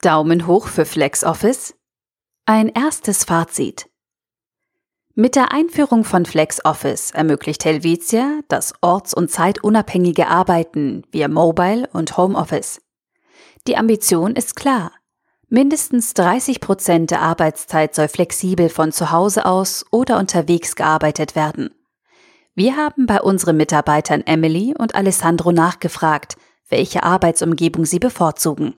Daumen hoch für FlexOffice? Ein erstes Fazit. Mit der Einführung von FlexOffice ermöglicht Helvetia das orts- und zeitunabhängige Arbeiten via Mobile und Homeoffice. Die Ambition ist klar. Mindestens 30 Prozent der Arbeitszeit soll flexibel von zu Hause aus oder unterwegs gearbeitet werden. Wir haben bei unseren Mitarbeitern Emily und Alessandro nachgefragt, welche Arbeitsumgebung sie bevorzugen.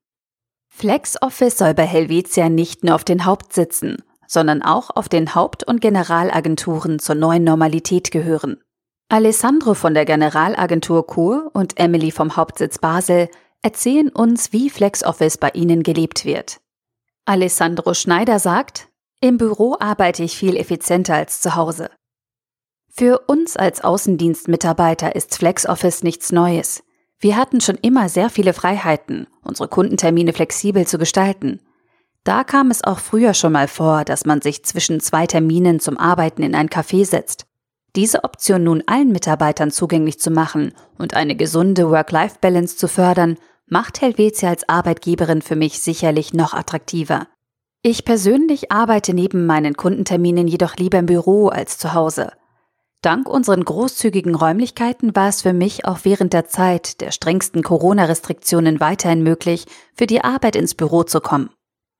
FlexOffice soll bei Helvetia nicht nur auf den Hauptsitzen, sondern auch auf den Haupt- und Generalagenturen zur neuen Normalität gehören. Alessandro von der Generalagentur Kur und Emily vom Hauptsitz Basel erzählen uns, wie FlexOffice bei ihnen gelebt wird. Alessandro Schneider sagt, im Büro arbeite ich viel effizienter als zu Hause. Für uns als Außendienstmitarbeiter ist FlexOffice nichts Neues. Wir hatten schon immer sehr viele Freiheiten, unsere Kundentermine flexibel zu gestalten. Da kam es auch früher schon mal vor, dass man sich zwischen zwei Terminen zum Arbeiten in ein Café setzt. Diese Option nun allen Mitarbeitern zugänglich zu machen und eine gesunde Work-Life-Balance zu fördern, macht Helvetia als Arbeitgeberin für mich sicherlich noch attraktiver. Ich persönlich arbeite neben meinen Kundenterminen jedoch lieber im Büro als zu Hause. Dank unseren großzügigen Räumlichkeiten war es für mich auch während der Zeit der strengsten Corona-Restriktionen weiterhin möglich, für die Arbeit ins Büro zu kommen.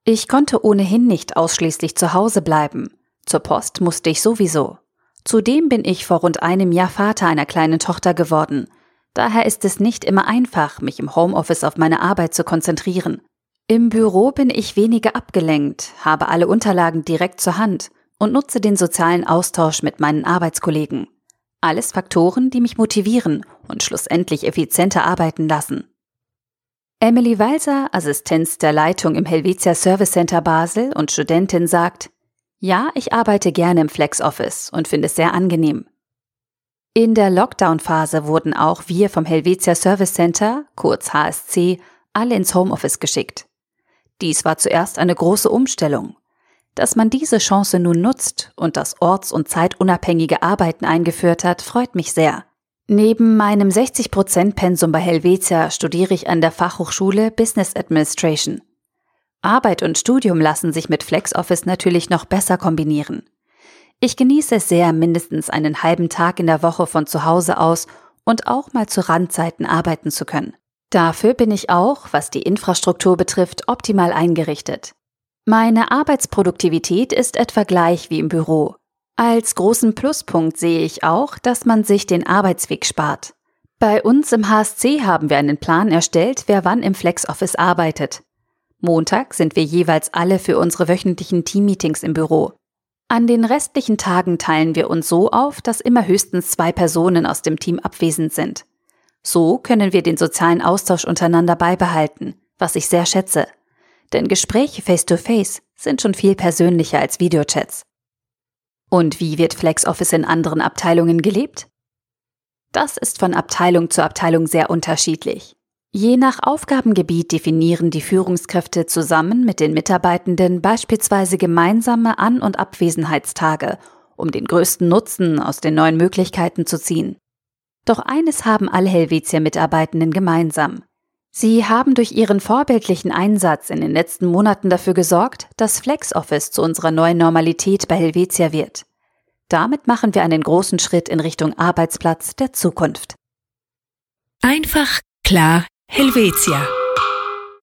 Ich konnte ohnehin nicht ausschließlich zu Hause bleiben. Zur Post musste ich sowieso. Zudem bin ich vor rund einem Jahr Vater einer kleinen Tochter geworden. Daher ist es nicht immer einfach, mich im Homeoffice auf meine Arbeit zu konzentrieren. Im Büro bin ich weniger abgelenkt, habe alle Unterlagen direkt zur Hand und nutze den sozialen Austausch mit meinen Arbeitskollegen. Alles Faktoren, die mich motivieren und schlussendlich effizienter arbeiten lassen. Emily Walser, Assistenz der Leitung im Helvetia Service Center Basel und Studentin, sagt, ja, ich arbeite gerne im Flex Office und finde es sehr angenehm. In der Lockdown-Phase wurden auch wir vom Helvetia Service Center, kurz HSC, alle ins Homeoffice geschickt. Dies war zuerst eine große Umstellung. Dass man diese Chance nun nutzt und das orts- und zeitunabhängige Arbeiten eingeführt hat, freut mich sehr. Neben meinem 60%-Pensum bei Helvetia studiere ich an der Fachhochschule Business Administration. Arbeit und Studium lassen sich mit FlexOffice natürlich noch besser kombinieren. Ich genieße es sehr, mindestens einen halben Tag in der Woche von zu Hause aus und auch mal zu Randzeiten arbeiten zu können. Dafür bin ich auch, was die Infrastruktur betrifft, optimal eingerichtet. Meine Arbeitsproduktivität ist etwa gleich wie im Büro. Als großen Pluspunkt sehe ich auch, dass man sich den Arbeitsweg spart. Bei uns im HSC haben wir einen Plan erstellt, wer wann im FlexOffice arbeitet. Montag sind wir jeweils alle für unsere wöchentlichen Teammeetings im Büro. An den restlichen Tagen teilen wir uns so auf, dass immer höchstens zwei Personen aus dem Team abwesend sind. So können wir den sozialen Austausch untereinander beibehalten, was ich sehr schätze. Denn Gespräche face-to-face -face sind schon viel persönlicher als Videochats. Und wie wird FlexOffice in anderen Abteilungen gelebt? Das ist von Abteilung zu Abteilung sehr unterschiedlich. Je nach Aufgabengebiet definieren die Führungskräfte zusammen mit den Mitarbeitenden beispielsweise gemeinsame An- und Abwesenheitstage, um den größten Nutzen aus den neuen Möglichkeiten zu ziehen. Doch eines haben alle Helvetia-Mitarbeitenden gemeinsam. Sie haben durch ihren vorbildlichen Einsatz in den letzten Monaten dafür gesorgt, dass FlexOffice zu unserer neuen Normalität bei Helvetia wird. Damit machen wir einen großen Schritt in Richtung Arbeitsplatz der Zukunft. Einfach, klar, Helvetia.